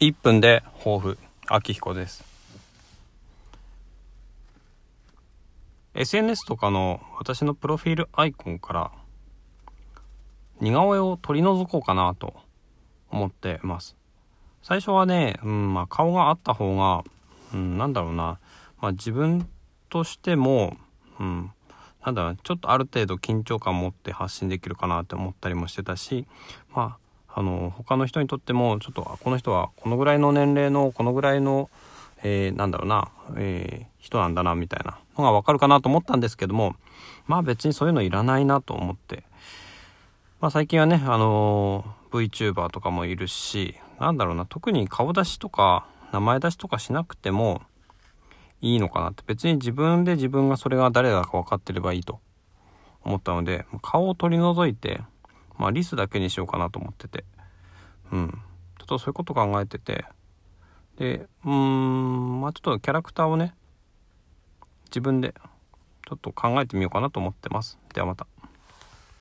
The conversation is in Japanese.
1分で抱負秋彦です。SNS とかの私のプロフィールアイコンから似顔絵を取り除こうかなと思ってます。最初はね、うんまあ、顔があった方が、うん、なんだろうな、まあ、自分としても、うん、なんだろうちょっとある程度緊張感を持って発信できるかなって思ったりもしてたしまああの他の人にとってもちょっとこの人はこのぐらいの年齢のこのぐらいの、えー、なんだろうな、えー、人なんだなみたいなのがわかるかなと思ったんですけどもまあ別にそういうのいらないなと思って、まあ、最近はね、あの、VTuber とかもいるしなんだろうな特に顔出しとか名前出しとかしなくてもいいのかなって。別に自分で自分がそれが誰だか分かってればいいと思ったので顔を取り除いてまあリスだけにしようかなと思ってて、うん。ちょっとそういうこと考えてて、で、うん、まあちょっとキャラクターをね、自分でちょっと考えてみようかなと思ってます。ではまた。